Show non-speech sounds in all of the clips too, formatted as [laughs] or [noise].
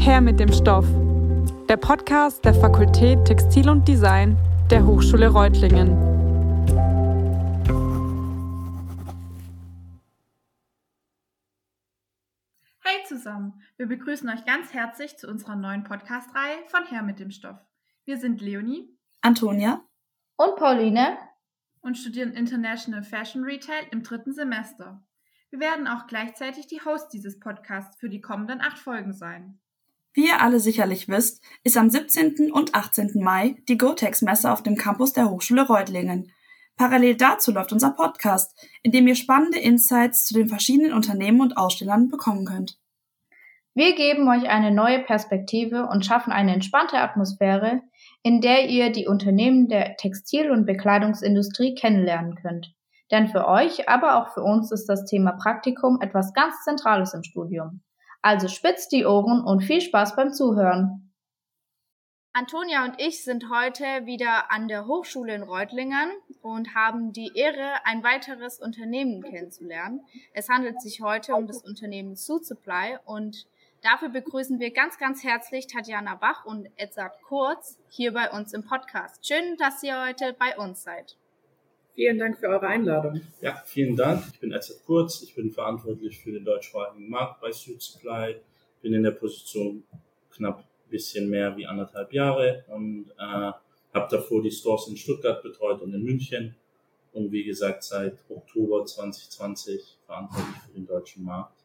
Her mit dem Stoff. Der Podcast der Fakultät Textil und Design der Hochschule Reutlingen. Hey zusammen, wir begrüßen euch ganz herzlich zu unserer neuen Podcast-Reihe von Her mit dem Stoff. Wir sind Leonie, Antonia und Pauline und studieren International Fashion Retail im dritten Semester. Wir werden auch gleichzeitig die Hosts dieses Podcasts für die kommenden acht Folgen sein. Wie ihr alle sicherlich wisst, ist am 17. und 18. Mai die Gotex-Messe auf dem Campus der Hochschule Reutlingen. Parallel dazu läuft unser Podcast, in dem ihr spannende Insights zu den verschiedenen Unternehmen und Ausstellern bekommen könnt. Wir geben euch eine neue Perspektive und schaffen eine entspannte Atmosphäre, in der ihr die Unternehmen der Textil- und Bekleidungsindustrie kennenlernen könnt. Denn für euch, aber auch für uns ist das Thema Praktikum etwas ganz Zentrales im Studium. Also spitzt die Ohren und viel Spaß beim Zuhören. Antonia und ich sind heute wieder an der Hochschule in Reutlingen und haben die Ehre, ein weiteres Unternehmen kennenzulernen. Es handelt sich heute um das Unternehmen Suit und dafür begrüßen wir ganz, ganz herzlich Tatjana Bach und Edzard Kurz hier bei uns im Podcast. Schön, dass ihr heute bei uns seid. Vielen Dank für eure Einladung. Ja, vielen Dank. Ich bin Edzard Kurz. Ich bin verantwortlich für den deutschsprachigen Markt bei Suit Supply. Bin in der Position knapp ein bisschen mehr wie anderthalb Jahre und äh, habe davor die Stores in Stuttgart betreut und in München. Und wie gesagt, seit Oktober 2020 verantwortlich für den deutschen Markt.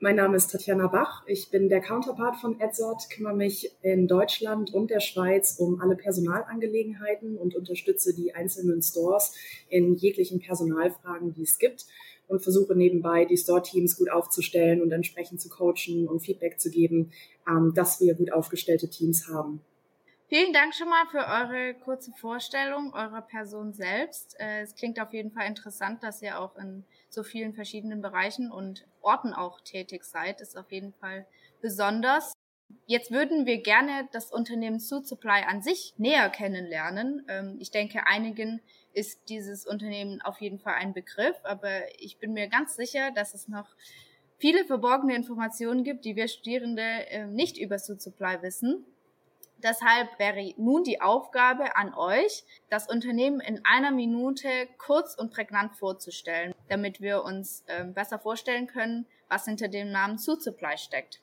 Mein Name ist Tatjana Bach. Ich bin der Counterpart von Edzard, kümmere mich in Deutschland und der Schweiz um alle Personalangelegenheiten und unterstütze die einzelnen Stores in jeglichen Personalfragen, die es gibt und versuche nebenbei die Store-Teams gut aufzustellen und entsprechend zu coachen und Feedback zu geben, ähm, dass wir gut aufgestellte Teams haben. Vielen Dank schon mal für eure kurze Vorstellung eurer Person selbst. Äh, es klingt auf jeden Fall interessant, dass ihr auch in so vielen verschiedenen Bereichen und Orten auch tätig seid. Ist auf jeden Fall besonders. Jetzt würden wir gerne das Unternehmen Suit Supply an sich näher kennenlernen. Ähm, ich denke, einigen ist dieses Unternehmen auf jeden Fall ein Begriff, aber ich bin mir ganz sicher, dass es noch viele verborgene Informationen gibt, die wir Studierende ähm, nicht über Suit Supply wissen. Deshalb wäre nun die Aufgabe an euch, das Unternehmen in einer Minute kurz und prägnant vorzustellen, damit wir uns äh, besser vorstellen können, was hinter dem Namen Suit Supply steckt.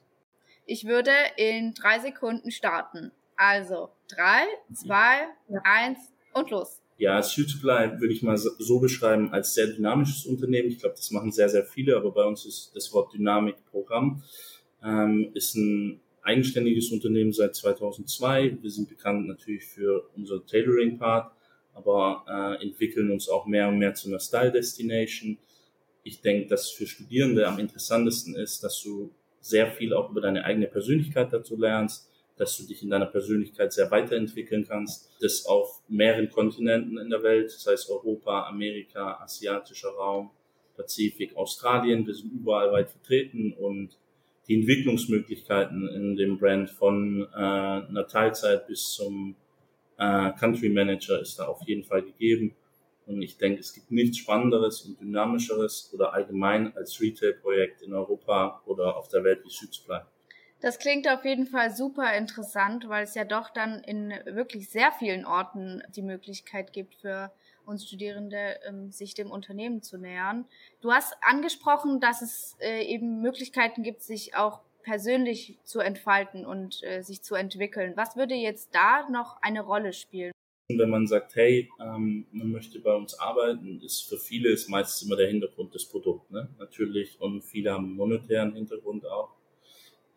Ich würde in drei Sekunden starten. Also drei, zwei, ja. eins und los. Ja, Suit Supply würde ich mal so beschreiben als sehr dynamisches Unternehmen. Ich glaube, das machen sehr, sehr viele, aber bei uns ist das Wort Dynamik Programm. Ähm, ist ein eigenständiges Unternehmen seit 2002. Wir sind bekannt natürlich für unser Tailoring-Part, aber äh, entwickeln uns auch mehr und mehr zu einer Style-Destination. Ich denke, dass für Studierende am interessantesten ist, dass du sehr viel auch über deine eigene Persönlichkeit dazu lernst, dass du dich in deiner Persönlichkeit sehr weiterentwickeln kannst. Das auf mehreren Kontinenten in der Welt, das heißt Europa, Amerika, asiatischer Raum, Pazifik, Australien. Wir sind überall weit vertreten und die Entwicklungsmöglichkeiten in dem Brand von äh, einer Teilzeit bis zum äh, Country Manager ist da auf jeden Fall gegeben. Und ich denke, es gibt nichts Spannenderes und Dynamischeres oder allgemein als Retail-Projekt in Europa oder auf der Welt wie Südsupply. Das klingt auf jeden Fall super interessant, weil es ja doch dann in wirklich sehr vielen Orten die Möglichkeit gibt für uns Studierende, ähm, sich dem Unternehmen zu nähern. Du hast angesprochen, dass es äh, eben Möglichkeiten gibt, sich auch persönlich zu entfalten und äh, sich zu entwickeln. Was würde jetzt da noch eine Rolle spielen? Wenn man sagt, hey, ähm, man möchte bei uns arbeiten, ist für viele ist meistens immer der Hintergrund des Produkts, ne? natürlich, und viele haben einen monetären Hintergrund auch.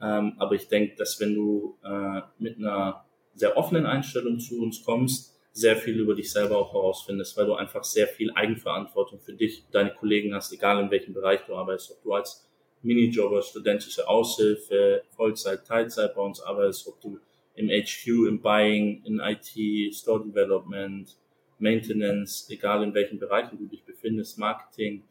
Ähm, aber ich denke, dass wenn du äh, mit einer sehr offenen Einstellung zu uns kommst, sehr viel über dich selber auch herausfindest, weil du einfach sehr viel Eigenverantwortung für dich, deine Kollegen hast, egal in welchem Bereich du arbeitest, ob du als Minijobber, studentische Aushilfe, Vollzeit, Teilzeit bei uns arbeitest, ob du im HQ, im Buying, in IT, Store Development, Maintenance, egal in welchen Bereichen du dich befindest, Marketing,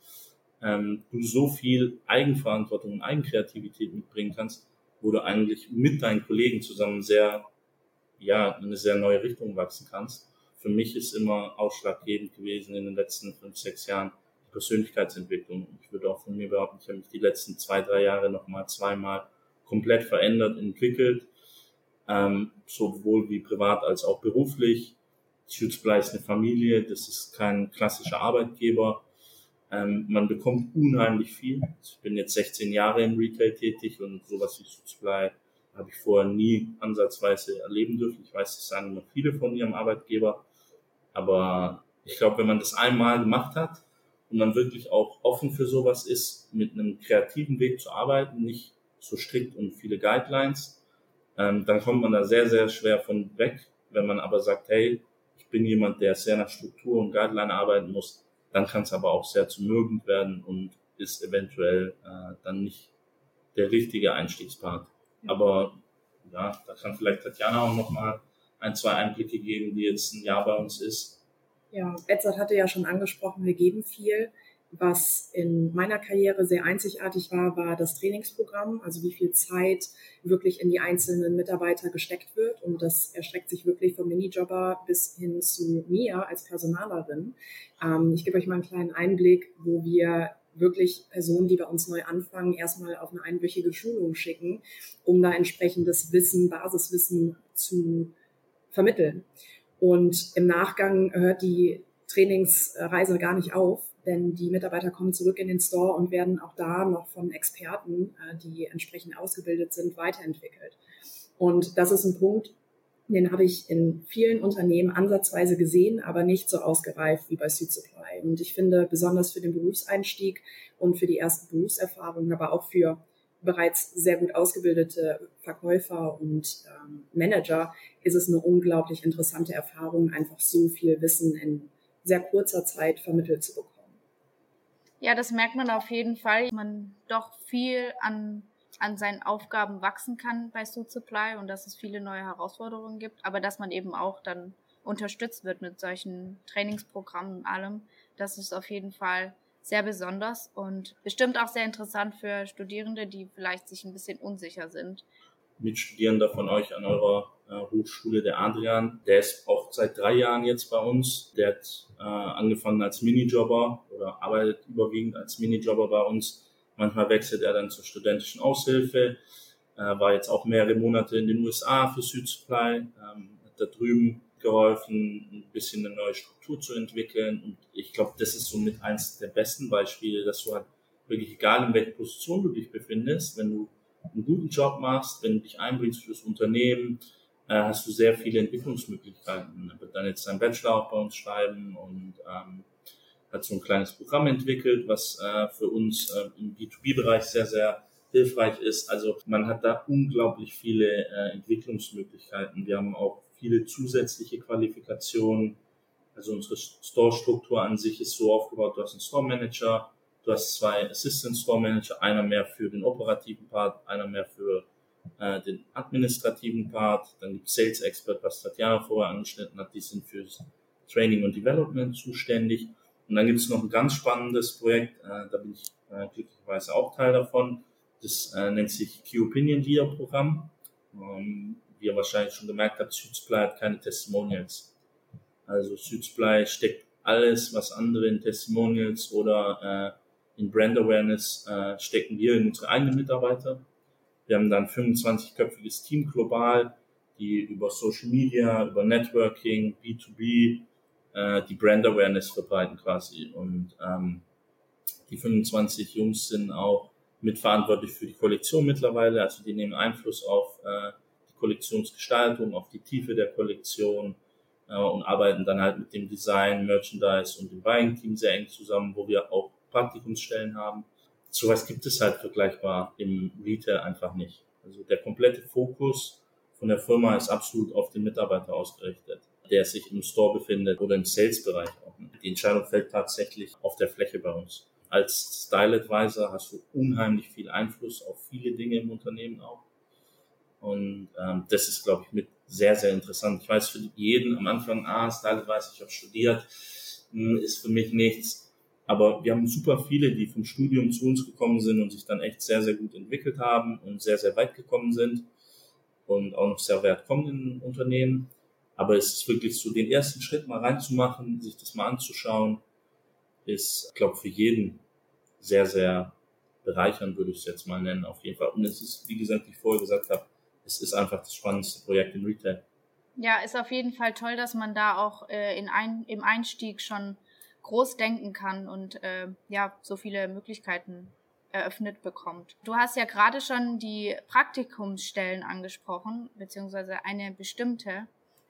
ähm, du so viel Eigenverantwortung und Eigenkreativität mitbringen kannst, wo du eigentlich mit deinen Kollegen zusammen sehr, ja, in eine sehr neue Richtung wachsen kannst für mich ist immer ausschlaggebend gewesen in den letzten fünf, sechs Jahren die Persönlichkeitsentwicklung. Ich würde auch von mir behaupten, ich habe mich die letzten zwei, drei Jahre nochmal zweimal komplett verändert, entwickelt, ähm, sowohl wie privat als auch beruflich. Supply ist eine Familie, das ist kein klassischer Arbeitgeber. Ähm, man bekommt unheimlich viel. Ich bin jetzt 16 Jahre im Retail tätig und sowas wie Supply habe ich vorher nie ansatzweise erleben dürfen. Ich weiß, das sagen immer viele von ihrem Arbeitgeber. Aber ich glaube, wenn man das einmal gemacht hat und man wirklich auch offen für sowas ist, mit einem kreativen Weg zu arbeiten, nicht so strikt und viele Guidelines, ähm, dann kommt man da sehr, sehr schwer von weg. Wenn man aber sagt, hey, ich bin jemand, der sehr nach Struktur und Guideline arbeiten muss, dann kann es aber auch sehr zumürgend werden und ist eventuell äh, dann nicht der richtige Einstiegspart. Aber ja, da kann vielleicht Tatjana auch noch mal ein, zwei Einblicke geben, die jetzt ein Jahr bei uns ist. Ja, Edzard hatte ja schon angesprochen, wir geben viel. Was in meiner Karriere sehr einzigartig war, war das Trainingsprogramm, also wie viel Zeit wirklich in die einzelnen Mitarbeiter gesteckt wird. Und das erstreckt sich wirklich vom Minijobber bis hin zu mir als Personalerin. Ähm, ich gebe euch mal einen kleinen Einblick, wo wir wirklich Personen, die bei uns neu anfangen, erstmal auf eine einwöchige Schulung schicken, um da entsprechendes Wissen, Basiswissen zu vermitteln. Und im Nachgang hört die Trainingsreise gar nicht auf, denn die Mitarbeiter kommen zurück in den Store und werden auch da noch von Experten, äh, die entsprechend ausgebildet sind, weiterentwickelt. Und das ist ein Punkt, den habe ich in vielen Unternehmen ansatzweise gesehen, aber nicht so ausgereift wie bei Süd Supply. Und ich finde, besonders für den Berufseinstieg und für die ersten Berufserfahrungen, aber auch für bereits sehr gut ausgebildete Verkäufer und ähm, Manager ist es eine unglaublich interessante Erfahrung, einfach so viel Wissen in sehr kurzer Zeit vermittelt zu bekommen. Ja, das merkt man auf jeden Fall. Man doch viel an an seinen Aufgaben wachsen kann bei Suit Supply und dass es viele neue Herausforderungen gibt, aber dass man eben auch dann unterstützt wird mit solchen Trainingsprogrammen und allem. Das ist auf jeden Fall sehr besonders und bestimmt auch sehr interessant für Studierende, die vielleicht sich ein bisschen unsicher sind. Mitstudierender von euch an eurer äh, Hochschule, der Adrian, der ist auch seit drei Jahren jetzt bei uns. Der hat äh, angefangen als Minijobber oder arbeitet überwiegend als Minijobber bei uns Manchmal wechselt er dann zur studentischen Aushilfe, äh, war jetzt auch mehrere Monate in den USA für Südsupply, ähm, hat da drüben geholfen, ein bisschen eine neue Struktur zu entwickeln. Und ich glaube, das ist somit eins der besten Beispiele, dass du halt wirklich, egal in welcher Position du dich befindest, wenn du einen guten Job machst, wenn du dich einbringst fürs Unternehmen, äh, hast du sehr viele Entwicklungsmöglichkeiten. Er wird dann jetzt seinen Bachelor auch bei uns schreiben und ähm, hat so ein kleines Programm entwickelt, was äh, für uns äh, im B2B-Bereich sehr, sehr hilfreich ist. Also man hat da unglaublich viele äh, Entwicklungsmöglichkeiten. Wir haben auch viele zusätzliche Qualifikationen. Also unsere Store-Struktur an sich ist so aufgebaut, du hast einen Store-Manager, du hast zwei Assistant Store Manager, einer mehr für den operativen Part, einer mehr für äh, den administrativen Part, dann gibt Sales Expert, was Tatjana vorher angeschnitten hat, die sind fürs Training und Development zuständig. Und dann gibt es noch ein ganz spannendes Projekt, äh, da bin ich äh, glücklicherweise auch Teil davon. Das äh, nennt sich Key Opinion Leader Programm. Ähm, wie ihr wahrscheinlich schon gemerkt habt, Südsupply hat keine Testimonials. Also Südsupply steckt alles, was andere in Testimonials oder äh, in Brand Awareness äh, stecken wir in unsere eigenen Mitarbeiter. Wir haben dann 25-köpfiges Team global, die über Social Media, über Networking, B2B, äh, die Brand Awareness verbreiten quasi. Und ähm, die 25 Jungs sind auch mitverantwortlich für die Kollektion mittlerweile. Also die nehmen Einfluss auf äh, Kollektionsgestaltung, auf die Tiefe der Kollektion äh, und arbeiten dann halt mit dem Design, Merchandise und dem Buying-Team sehr eng zusammen, wo wir auch Praktikumsstellen haben. Sowas gibt es halt vergleichbar im Retail einfach nicht. Also der komplette Fokus von der Firma ist absolut auf den Mitarbeiter ausgerichtet der sich im Store befindet oder im Sales-Bereich auch. Die Entscheidung fällt tatsächlich auf der Fläche bei uns. Als Style Advisor hast du unheimlich viel Einfluss auf viele Dinge im Unternehmen auch. Und ähm, das ist, glaube ich, mit sehr, sehr interessant. Ich weiß für jeden am Anfang, ah, Style Advisor, ich habe studiert, hm, ist für mich nichts. Aber wir haben super viele, die vom Studium zu uns gekommen sind und sich dann echt sehr, sehr gut entwickelt haben und sehr, sehr weit gekommen sind und auch noch sehr weit kommen in Unternehmen. Aber es ist wirklich so, den ersten Schritt mal reinzumachen, sich das mal anzuschauen, ist, glaube für jeden sehr, sehr bereichern, würde ich es jetzt mal nennen, auf jeden Fall. Und es ist, wie gesagt, wie ich vorher gesagt habe, es ist einfach das spannendste Projekt im Retail. Ja, ist auf jeden Fall toll, dass man da auch äh, in ein, im Einstieg schon groß denken kann und äh, ja, so viele Möglichkeiten eröffnet bekommt. Du hast ja gerade schon die Praktikumsstellen angesprochen, beziehungsweise eine bestimmte.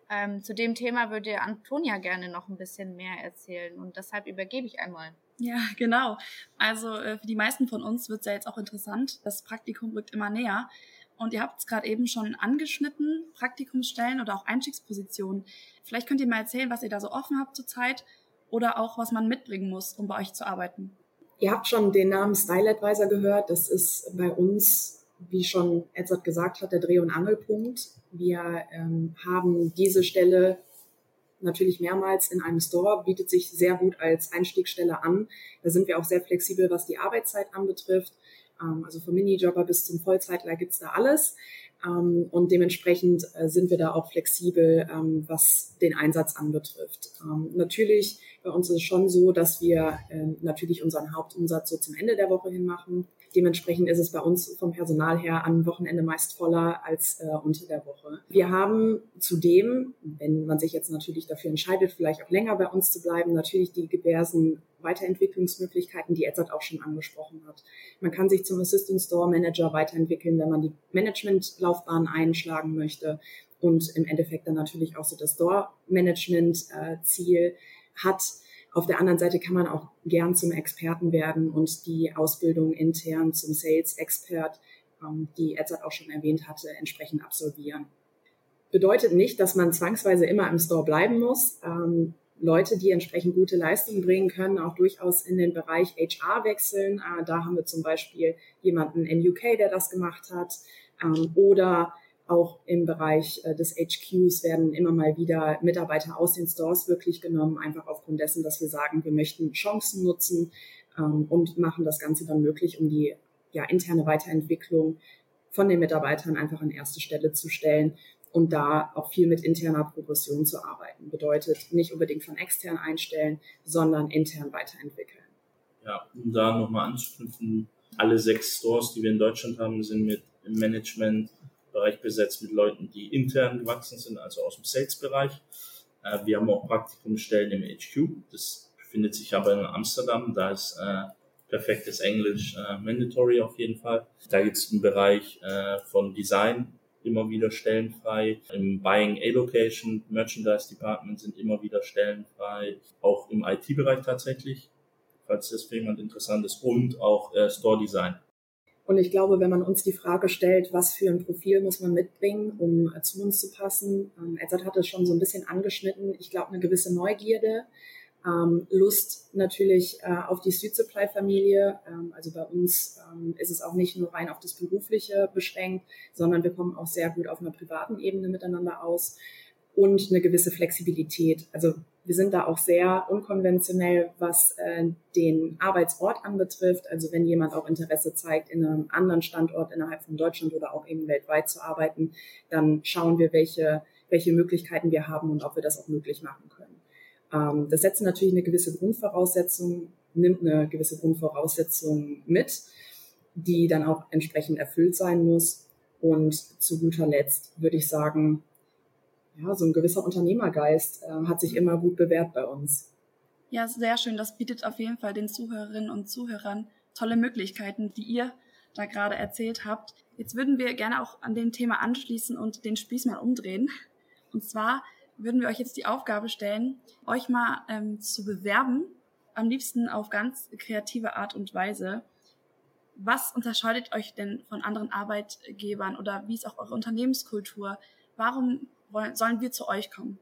Ähm, zu dem Thema würde Antonia gerne noch ein bisschen mehr erzählen und deshalb übergebe ich einmal. Ja, genau. Also äh, für die meisten von uns wird es ja jetzt auch interessant. Das Praktikum rückt immer näher. Und ihr habt es gerade eben schon angeschnitten, Praktikumsstellen oder auch Einstiegspositionen. Vielleicht könnt ihr mal erzählen, was ihr da so offen habt zurzeit oder auch, was man mitbringen muss, um bei euch zu arbeiten. Ihr habt schon den Namen Style Advisor gehört. Das ist bei uns, wie schon Edzard gesagt hat, der Dreh- und Angelpunkt. Wir ähm, haben diese Stelle natürlich mehrmals in einem Store, bietet sich sehr gut als Einstiegsstelle an. Da sind wir auch sehr flexibel, was die Arbeitszeit anbetrifft. Ähm, also vom Minijobber bis zum Vollzeitler gibt's da alles. Ähm, und dementsprechend äh, sind wir da auch flexibel, ähm, was den Einsatz anbetrifft. natürlich, bei uns ist es schon so, dass wir natürlich unseren Hauptumsatz so zum Ende der Woche hin machen. Dementsprechend ist es bei uns vom Personal her am Wochenende meist voller als äh, unter der Woche. Wir haben zudem, wenn man sich jetzt natürlich dafür entscheidet, vielleicht auch länger bei uns zu bleiben, natürlich die diversen Weiterentwicklungsmöglichkeiten, die Edzard auch schon angesprochen hat. Man kann sich zum Assistant Store Manager weiterentwickeln, wenn man die Managementlaufbahn einschlagen möchte und im Endeffekt dann natürlich auch so das Store Management Ziel hat. Auf der anderen Seite kann man auch gern zum Experten werden und die Ausbildung intern zum Sales Expert, ähm, die Edzard auch schon erwähnt hatte, entsprechend absolvieren. Bedeutet nicht, dass man zwangsweise immer im Store bleiben muss. Ähm, Leute, die entsprechend gute Leistungen bringen können, auch durchaus in den Bereich HR wechseln. Äh, da haben wir zum Beispiel jemanden in UK, der das gemacht hat. Ähm, oder auch im Bereich äh, des HQs werden immer mal wieder Mitarbeiter aus den Stores wirklich genommen, einfach aufgrund dessen, dass wir sagen, wir möchten Chancen nutzen ähm, und machen das Ganze dann möglich, um die ja, interne Weiterentwicklung von den Mitarbeitern einfach an erste Stelle zu stellen und da auch viel mit interner Progression zu arbeiten. Bedeutet nicht unbedingt von extern einstellen, sondern intern weiterentwickeln. Ja, um da nochmal anzuknüpfen, alle sechs Stores, die wir in Deutschland haben, sind mit im Management Bereich besetzt mit Leuten, die intern gewachsen sind, also aus dem Sales-Bereich. Äh, wir haben auch Praktikumsstellen im HQ. Das befindet sich aber in Amsterdam. Da ist äh, perfektes Englisch äh, mandatory auf jeden Fall. Da gibt es einen Bereich von Design immer wieder Stellen frei. Im Buying A-Location, Merchandise Department sind immer wieder Stellen frei. Auch im IT-Bereich tatsächlich, falls das für jemand interessant ist. Und auch äh, Store Design. Und ich glaube, wenn man uns die Frage stellt, was für ein Profil muss man mitbringen, um äh, zu uns zu passen, ähm, Edzard hat es schon so ein bisschen angeschnitten, ich glaube, eine gewisse Neugierde, ähm, Lust natürlich äh, auf die Street Supply Familie. Ähm, also bei uns ähm, ist es auch nicht nur rein auf das Berufliche beschränkt, sondern wir kommen auch sehr gut auf einer privaten Ebene miteinander aus und eine gewisse Flexibilität. Also wir sind da auch sehr unkonventionell, was äh, den Arbeitsort anbetrifft. Also wenn jemand auch Interesse zeigt, in einem anderen Standort innerhalb von Deutschland oder auch eben weltweit zu arbeiten, dann schauen wir, welche, welche Möglichkeiten wir haben und ob wir das auch möglich machen können. Ähm, das setzt natürlich eine gewisse Grundvoraussetzung, nimmt eine gewisse Grundvoraussetzung mit, die dann auch entsprechend erfüllt sein muss. Und zu guter Letzt würde ich sagen, ja, so ein gewisser Unternehmergeist äh, hat sich immer gut bewährt bei uns. Ja, sehr schön. Das bietet auf jeden Fall den Zuhörerinnen und Zuhörern tolle Möglichkeiten, die ihr da gerade erzählt habt. Jetzt würden wir gerne auch an dem Thema anschließen und den Spieß mal umdrehen. Und zwar würden wir euch jetzt die Aufgabe stellen, euch mal ähm, zu bewerben, am liebsten auf ganz kreative Art und Weise. Was unterscheidet euch denn von anderen Arbeitgebern oder wie ist auch eure Unternehmenskultur? Warum wollen, sollen wir zu euch kommen?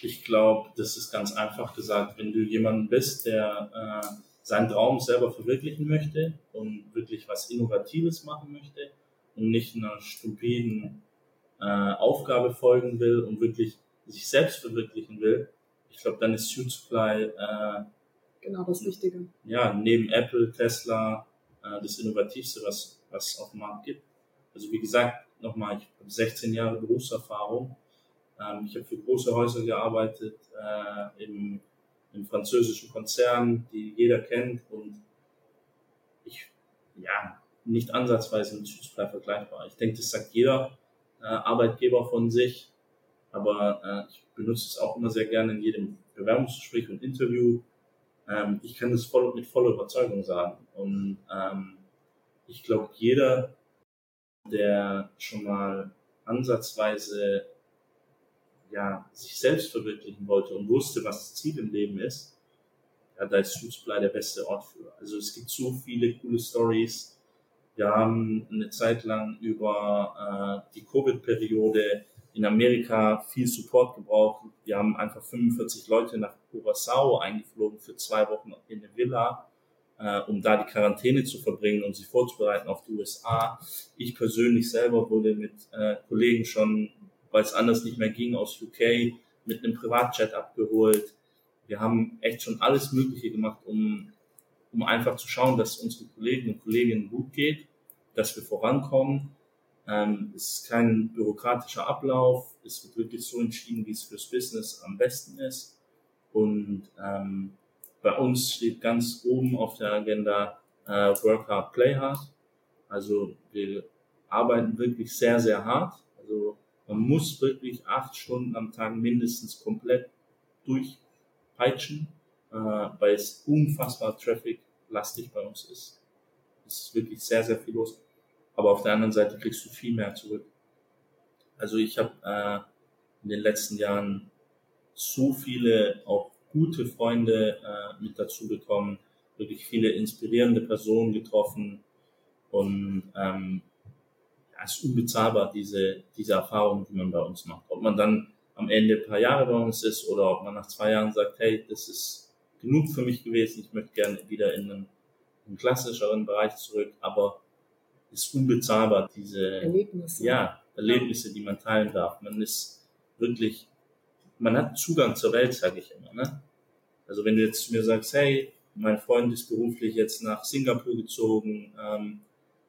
Ich glaube, das ist ganz einfach gesagt, wenn du jemand bist, der äh, seinen Traum selber verwirklichen möchte und wirklich was Innovatives machen möchte und nicht einer stupiden äh, Aufgabe folgen will und wirklich sich selbst verwirklichen will, ich glaube, dann ist Suit Supply äh, genau das Wichtige. Ja, neben Apple, Tesla, äh, das Innovativste, was was auf dem Markt gibt. Also wie gesagt, nochmal, ich habe 16 Jahre Berufserfahrung. Ähm, ich habe für große Häuser gearbeitet, äh, im, im französischen Konzern, die jeder kennt. Und ich ja, nicht ansatzweise mit Suitsupply vergleichbar. Ich denke, das sagt jeder äh, Arbeitgeber von sich, aber äh, ich benutze es auch immer sehr gerne in jedem Bewerbungsgespräch und Interview. Ähm, ich kann das voll, mit voller Überzeugung sagen. Und ähm, ich glaube, jeder, der schon mal ansatzweise ja, sich selbst verwirklichen wollte und wusste, was das Ziel im Leben ist, ja, da ist Suitsupply der beste Ort für. Also es gibt so viele coole Stories. Wir haben eine Zeit lang über äh, Covid-Periode in Amerika viel Support gebraucht. Wir haben einfach 45 Leute nach Curacao eingeflogen für zwei Wochen in eine Villa, äh, um da die Quarantäne zu verbringen und sich vorzubereiten auf die USA. Ich persönlich selber wurde mit äh, Kollegen schon, weil es anders nicht mehr ging, aus UK mit einem Privatjet abgeholt. Wir haben echt schon alles Mögliche gemacht, um, um einfach zu schauen, dass es unseren Kollegen und Kolleginnen gut geht, dass wir vorankommen ähm, es ist kein bürokratischer Ablauf. Es wird wirklich so entschieden, wie es fürs Business am besten ist. Und ähm, bei uns steht ganz oben auf der Agenda äh, Work Hard, Play Hard. Also wir arbeiten wirklich sehr, sehr hart. Also man muss wirklich acht Stunden am Tag mindestens komplett durchpeitschen, äh, weil es unfassbar traffic-lastig bei uns ist. Es ist wirklich sehr, sehr viel los aber auf der anderen Seite kriegst du viel mehr zurück. Also ich habe äh, in den letzten Jahren so viele auch gute Freunde äh, mit dazu bekommen, wirklich viele inspirierende Personen getroffen und ähm, ja, es ist unbezahlbar, diese, diese Erfahrung, die man bei uns macht. Ob man dann am Ende ein paar Jahre bei uns ist oder ob man nach zwei Jahren sagt, hey, das ist genug für mich gewesen, ich möchte gerne wieder in einen, einen klassischeren Bereich zurück, aber ist unbezahlbar, diese Erlebnisse. Ja, Erlebnisse, die man teilen darf. Man ist wirklich, man hat Zugang zur Welt, sage ich immer. Ne? Also wenn du jetzt zu mir sagst, hey, mein Freund ist beruflich jetzt nach Singapur gezogen, ähm,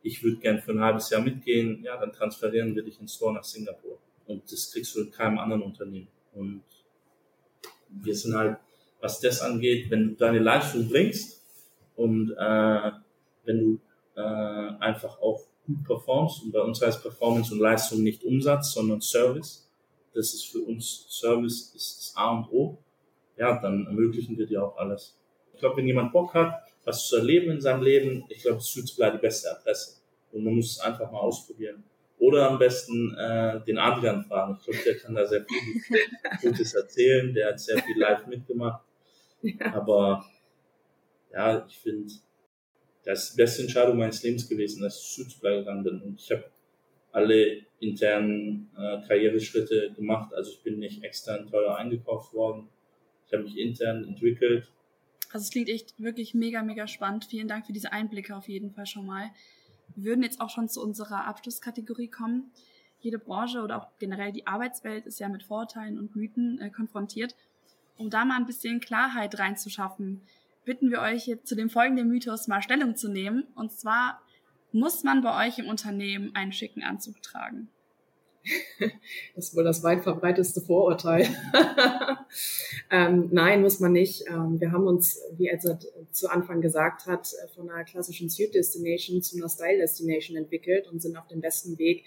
ich würde gern für ein halbes Jahr mitgehen, ja, dann transferieren wir dich ins Store nach Singapur. Und das kriegst du in keinem anderen Unternehmen. Und wir sind halt, was das angeht, wenn du deine Leistung bringst und äh, wenn du äh, einfach auch gut performst. Und bei uns heißt Performance und Leistung nicht Umsatz, sondern Service. Das ist für uns Service ist das A und O. Ja, dann ermöglichen wir dir auch alles. Ich glaube, wenn jemand Bock hat, was zu erleben in seinem Leben, ich glaube, es ist die beste Adresse. Und man muss es einfach mal ausprobieren. Oder am besten äh, den Adrian fragen. Ich glaube, der kann da sehr viel [laughs] Gutes erzählen. Der hat sehr viel live mitgemacht. Ja. Aber ja, ich finde, das beste Entscheidung meines Lebens gewesen, dass ich zu gegangen bin. Und ich habe alle internen äh, Karriereschritte gemacht. Also ich bin nicht extern teuer eingekauft worden. Ich habe mich intern entwickelt. Also es klingt echt wirklich mega, mega spannend. Vielen Dank für diese Einblicke auf jeden Fall schon mal. Wir würden jetzt auch schon zu unserer Abschlusskategorie kommen. Jede Branche oder auch generell die Arbeitswelt ist ja mit Vorurteilen und Mythen äh, konfrontiert. Um da mal ein bisschen Klarheit reinzuschaffen, bitten wir euch jetzt zu dem folgenden Mythos mal Stellung zu nehmen. Und zwar muss man bei euch im Unternehmen einen schicken Anzug tragen? [laughs] Das ist wohl das weit verbreiteste Vorurteil. [laughs] ähm, nein, muss man nicht. Ähm, wir haben uns, wie Edzard zu Anfang gesagt hat, von einer klassischen Suit Destination zu einer Style Destination entwickelt und sind auf dem besten Weg,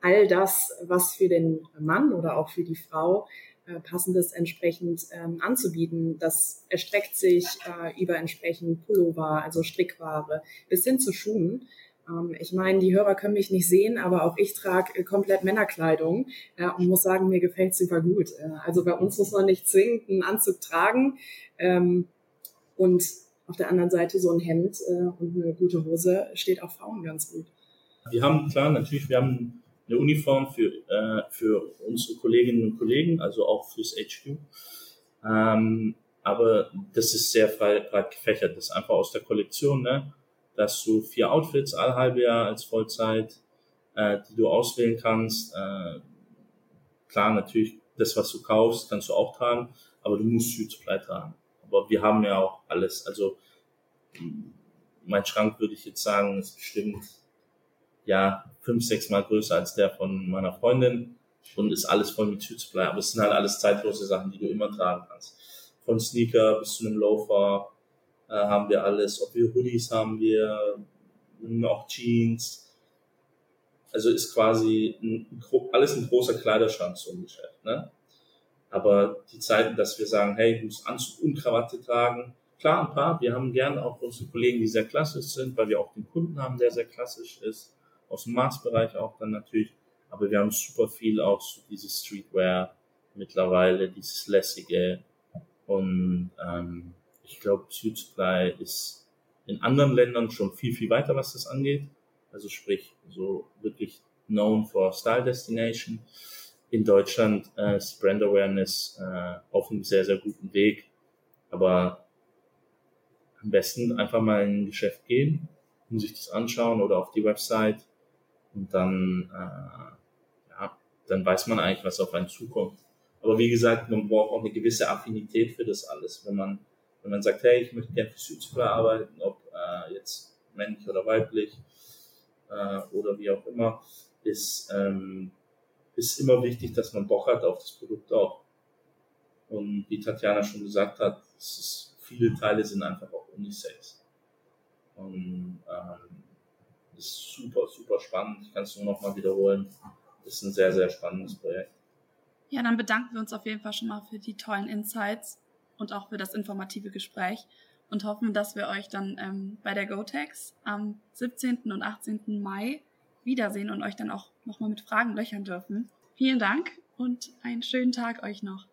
all das, was für den Mann oder auch für die Frau äh, passendes entsprechend ähm, anzubieten. Das erstreckt sich äh, über entsprechend Pullover, also Strickware, bis hin zu Schuhen. Ähm, ich meine, die Hörer können mich nicht sehen, aber auch ich trage äh, komplett Männerkleidung äh, und muss sagen, mir gefällt super gut. Äh, also bei uns muss man nicht zwingend einen Anzug tragen. Ähm, und auf der anderen Seite so ein Hemd und eine gute Hose steht auch Frauen ganz gut. Wir haben klar, natürlich, wir haben eine Uniform für, äh, für unsere Kolleginnen und Kollegen, also auch fürs HQ. Ähm, aber das ist sehr breit, gefächert. Das ist einfach aus der Kollektion, ne? dass du vier Outfits all halbe Jahr als Vollzeit, äh, die du auswählen kannst. Äh, klar, natürlich, das, was du kaufst, kannst du auch tragen, aber du musst Suit Supply tragen. Aber wir haben ja auch alles. Also mein Schrank würde ich jetzt sagen, ist bestimmt ja fünf, sechs Mal größer als der von meiner Freundin und ist alles voll mit Tütesply. Aber es sind halt alles zeitlose Sachen, die du immer tragen kannst. Von Sneaker bis zu einem Loafer äh, haben wir alles. Ob wir Hoodies haben wir, noch Jeans. Also ist quasi ein, alles ein großer Kleiderschrank so ein Geschäft. Ne? Aber die Zeiten, dass wir sagen, hey, ich muss Anzug und Krawatte tragen, klar, ein paar. Wir haben gerne auch unsere Kollegen, die sehr klassisch sind, weil wir auch den Kunden haben, der sehr klassisch ist. Aus dem Maßbereich auch dann natürlich. Aber wir haben super viel auch so dieses Streetwear mittlerweile, dieses lässige. Und ähm, ich glaube, Suit Supply ist in anderen Ländern schon viel, viel weiter, was das angeht. Also sprich, so wirklich known for Style Destination. In Deutschland äh, ist Brand Awareness äh, auf einem sehr, sehr guten Weg. Aber am besten einfach mal in ein Geschäft gehen und sich das anschauen oder auf die Website und dann, äh, ja, dann weiß man eigentlich, was auf einen zukommt. Aber wie gesagt, man braucht auch eine gewisse Affinität für das alles. Wenn man, wenn man sagt, hey, ich möchte gerne für Südsupply arbeiten, ob äh, jetzt männlich oder weiblich äh, oder wie auch immer, ist, ähm, ist immer wichtig, dass man Bock hat auf das Produkt auch. Und wie Tatjana schon gesagt hat, es ist, viele Teile sind einfach auch Unisex. Und ähm, ist super, super spannend. Ich kann es nur noch wiederholen. Ist ein sehr, sehr spannendes Projekt. Ja, dann bedanken wir uns auf jeden Fall schon mal für die tollen Insights und auch für das informative Gespräch und hoffen, dass wir euch dann ähm, bei der GoTex am 17. und 18. Mai wiedersehen und euch dann auch nochmal mit Fragen löchern dürfen. Vielen Dank und einen schönen Tag euch noch.